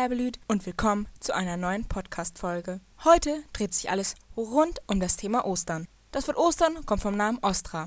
Herblüt und willkommen zu einer neuen Podcast-Folge. Heute dreht sich alles rund um das Thema Ostern. Das Wort Ostern kommt vom Namen Ostra.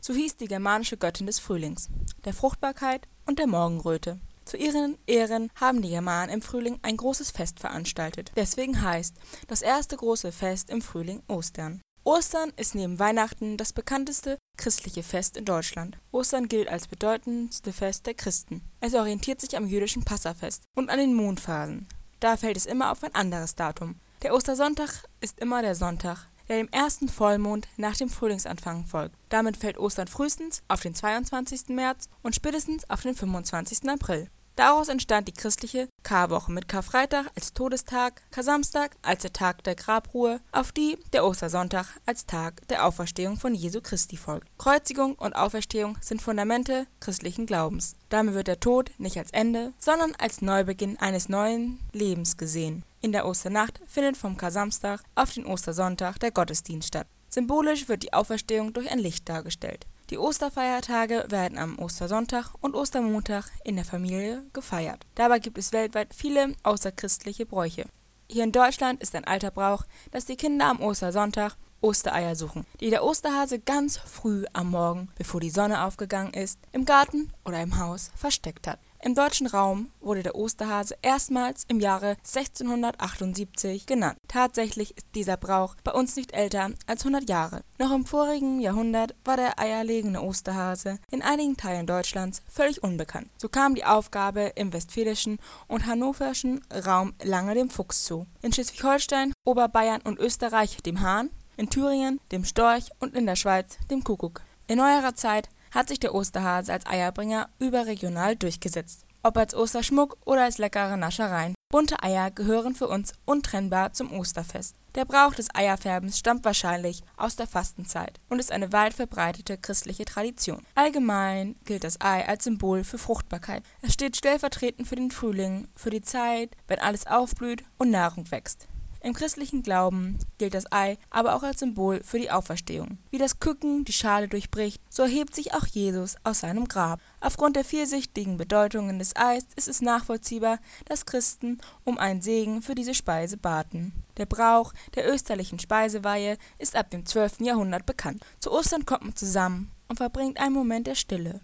So hieß die germanische Göttin des Frühlings, der Fruchtbarkeit und der Morgenröte. Zu ihren Ehren haben die Germanen im Frühling ein großes Fest veranstaltet. Deswegen heißt das erste große Fest im Frühling Ostern. Ostern ist neben Weihnachten das bekannteste christliche Fest in Deutschland. Ostern gilt als bedeutendste Fest der Christen. Es orientiert sich am jüdischen Passafest und an den Mondphasen. Da fällt es immer auf ein anderes Datum. Der Ostersonntag ist immer der Sonntag, der dem ersten Vollmond nach dem Frühlingsanfang folgt. Damit fällt Ostern frühestens auf den 22. März und spätestens auf den 25. April. Daraus entstand die christliche Karwoche mit Karfreitag als Todestag, Kar-Samstag als der Tag der Grabruhe, auf die der Ostersonntag als Tag der Auferstehung von Jesu Christi folgt. Kreuzigung und Auferstehung sind Fundamente christlichen Glaubens. Damit wird der Tod nicht als Ende, sondern als Neubeginn eines neuen Lebens gesehen. In der Osternacht findet vom Kar-Samstag auf den Ostersonntag der Gottesdienst statt. Symbolisch wird die Auferstehung durch ein Licht dargestellt. Die Osterfeiertage werden am Ostersonntag und Ostermontag in der Familie gefeiert. Dabei gibt es weltweit viele außerchristliche Bräuche. Hier in Deutschland ist ein alter Brauch, dass die Kinder am Ostersonntag Ostereier suchen, die der Osterhase ganz früh am Morgen, bevor die Sonne aufgegangen ist, im Garten oder im Haus versteckt hat. Im deutschen Raum wurde der Osterhase erstmals im Jahre 1678 genannt. Tatsächlich ist dieser Brauch bei uns nicht älter als 100 Jahre. Noch im vorigen Jahrhundert war der eierlegende Osterhase in einigen Teilen Deutschlands völlig unbekannt. So kam die Aufgabe im westfälischen und hannoverschen Raum lange dem Fuchs zu. In Schleswig-Holstein, Oberbayern und Österreich dem Hahn, in Thüringen dem Storch und in der Schweiz dem Kuckuck. In neuerer Zeit hat sich der Osterhase als Eierbringer überregional durchgesetzt. Ob als Osterschmuck oder als leckere Naschereien. Bunte Eier gehören für uns untrennbar zum Osterfest. Der Brauch des Eierfärbens stammt wahrscheinlich aus der Fastenzeit und ist eine weit verbreitete christliche Tradition. Allgemein gilt das Ei als Symbol für Fruchtbarkeit. Es steht stellvertretend für den Frühling, für die Zeit, wenn alles aufblüht und Nahrung wächst. Im christlichen Glauben gilt das Ei aber auch als Symbol für die Auferstehung. Wie das Küken die Schale durchbricht, so erhebt sich auch Jesus aus seinem Grab. Aufgrund der vielsichtigen Bedeutungen des Eis ist es nachvollziehbar, dass Christen um einen Segen für diese Speise baten. Der Brauch der österlichen Speiseweihe ist ab dem 12. Jahrhundert bekannt. Zu Ostern kommt man zusammen und verbringt einen Moment der Stille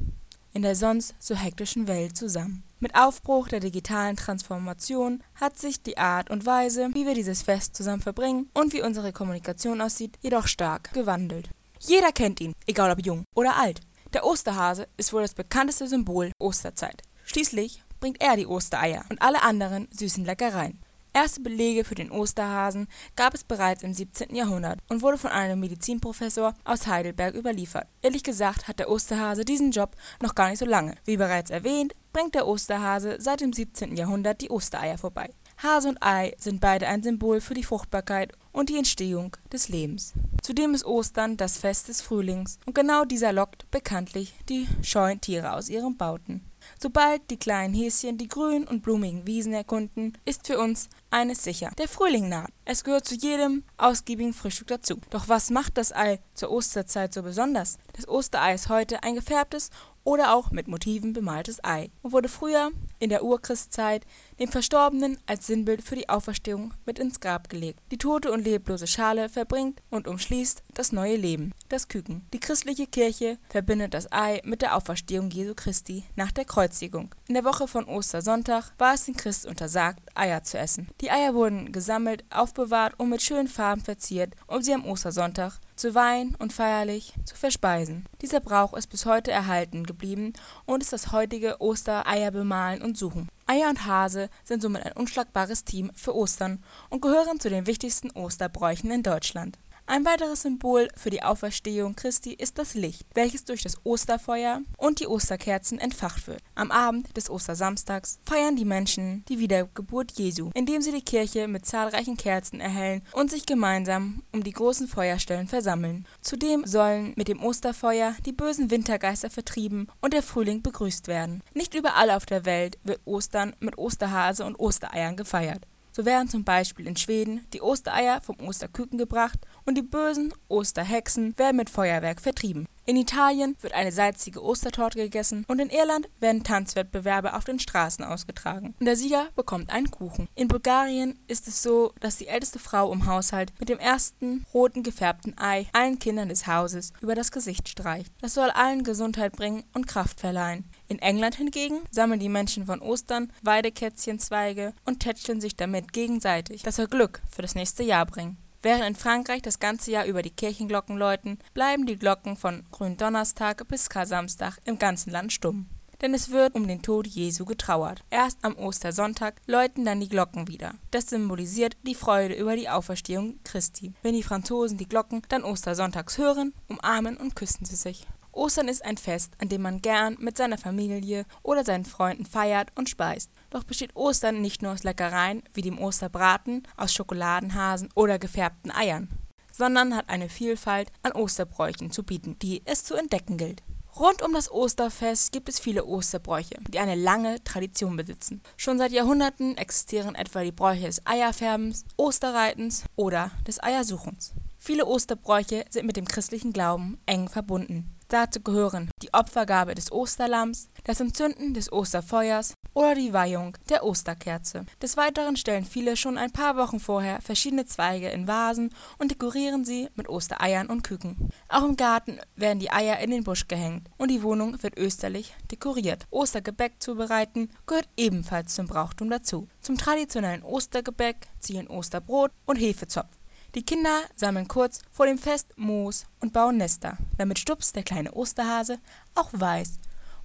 in der sonst so hektischen Welt zusammen. Mit Aufbruch der digitalen Transformation hat sich die Art und Weise, wie wir dieses Fest zusammen verbringen und wie unsere Kommunikation aussieht, jedoch stark gewandelt. Jeder kennt ihn, egal ob jung oder alt. Der Osterhase ist wohl das bekannteste Symbol Osterzeit. Schließlich bringt er die Ostereier und alle anderen süßen Leckereien. Erste Belege für den Osterhasen gab es bereits im 17. Jahrhundert und wurde von einem Medizinprofessor aus Heidelberg überliefert. Ehrlich gesagt hat der Osterhase diesen Job noch gar nicht so lange. Wie bereits erwähnt, bringt der Osterhase seit dem 17. Jahrhundert die Ostereier vorbei. Hase und Ei sind beide ein Symbol für die Fruchtbarkeit und die Entstehung des Lebens. Zudem ist Ostern das Fest des Frühlings und genau dieser lockt bekanntlich die scheuen Tiere aus ihren Bauten. Sobald die kleinen Häschen die grünen und blumigen Wiesen erkunden, ist für uns eines sicher: Der Frühling naht. Es gehört zu jedem ausgiebigen Frühstück dazu. Doch was macht das Ei zur Osterzeit so besonders? Das Osterei ist heute ein gefärbtes oder auch mit Motiven bemaltes Ei und wurde früher in der Urchristzeit dem Verstorbenen als Sinnbild für die Auferstehung mit ins Grab gelegt. Die tote und leblose Schale verbringt und umschließt das neue Leben, das Küken. Die christliche Kirche verbindet das Ei mit der Auferstehung Jesu Christi nach der Kreuzigung. In der Woche von Ostersonntag war es den Christen untersagt, Eier zu essen. Die Eier wurden gesammelt, aufbewahrt und mit schönen Farben verziert, um sie am Ostersonntag zu Wein und feierlich zu verspeisen. Dieser Brauch ist bis heute erhalten geblieben und ist das heutige Ostereier bemalen und suchen. Eier und Hase sind somit ein unschlagbares Team für Ostern und gehören zu den wichtigsten Osterbräuchen in Deutschland. Ein weiteres Symbol für die Auferstehung Christi ist das Licht, welches durch das Osterfeuer und die Osterkerzen entfacht wird. Am Abend des Ostersamstags feiern die Menschen die Wiedergeburt Jesu, indem sie die Kirche mit zahlreichen Kerzen erhellen und sich gemeinsam um die großen Feuerstellen versammeln. Zudem sollen mit dem Osterfeuer die bösen Wintergeister vertrieben und der Frühling begrüßt werden. Nicht überall auf der Welt wird Ostern mit Osterhase und Ostereiern gefeiert. So werden zum Beispiel in Schweden die Ostereier vom Osterküken gebracht und die bösen Osterhexen werden mit Feuerwerk vertrieben. In Italien wird eine salzige Ostertorte gegessen und in Irland werden Tanzwettbewerbe auf den Straßen ausgetragen. Und der Sieger bekommt einen Kuchen. In Bulgarien ist es so, dass die älteste Frau im Haushalt mit dem ersten roten gefärbten Ei allen Kindern des Hauses über das Gesicht streicht. Das soll allen Gesundheit bringen und Kraft verleihen. In England hingegen sammeln die Menschen von Ostern Weidekätzchenzweige und tätscheln sich damit gegenseitig. Das soll Glück für das nächste Jahr bringen. Während in Frankreich das ganze Jahr über die Kirchenglocken läuten, bleiben die Glocken von Gründonnerstag bis Kar-Samstag im ganzen Land stumm. Denn es wird um den Tod Jesu getrauert. Erst am Ostersonntag läuten dann die Glocken wieder. Das symbolisiert die Freude über die Auferstehung Christi. Wenn die Franzosen die Glocken dann Ostersonntags hören, umarmen und küssen sie sich. Ostern ist ein Fest, an dem man gern mit seiner Familie oder seinen Freunden feiert und speist. Doch besteht Ostern nicht nur aus Leckereien wie dem Osterbraten, aus Schokoladenhasen oder gefärbten Eiern, sondern hat eine Vielfalt an Osterbräuchen zu bieten, die es zu entdecken gilt. Rund um das Osterfest gibt es viele Osterbräuche, die eine lange Tradition besitzen. Schon seit Jahrhunderten existieren etwa die Bräuche des Eierfärbens, Osterreitens oder des Eiersuchens. Viele Osterbräuche sind mit dem christlichen Glauben eng verbunden. Dazu gehören die Opfergabe des Osterlamms, das Entzünden des Osterfeuers oder die Weihung der Osterkerze. Des Weiteren stellen viele schon ein paar Wochen vorher verschiedene Zweige in Vasen und dekorieren sie mit Ostereiern und Küken. Auch im Garten werden die Eier in den Busch gehängt und die Wohnung wird österlich dekoriert. Ostergebäck zubereiten gehört ebenfalls zum Brauchtum dazu. Zum traditionellen Ostergebäck zählen Osterbrot und Hefezopf. Die Kinder sammeln kurz vor dem Fest Moos und bauen Nester, damit Stups, der kleine Osterhase, auch weiß,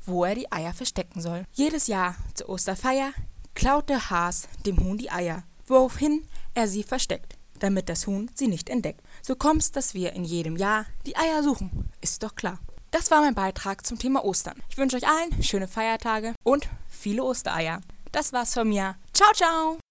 wo er die Eier verstecken soll. Jedes Jahr zur Osterfeier klaut der Has dem Huhn die Eier, woraufhin er sie versteckt, damit das Huhn sie nicht entdeckt. So kommt's, dass wir in jedem Jahr die Eier suchen, ist doch klar. Das war mein Beitrag zum Thema Ostern. Ich wünsche euch allen schöne Feiertage und viele Ostereier. Das war's von mir. Ciao, ciao!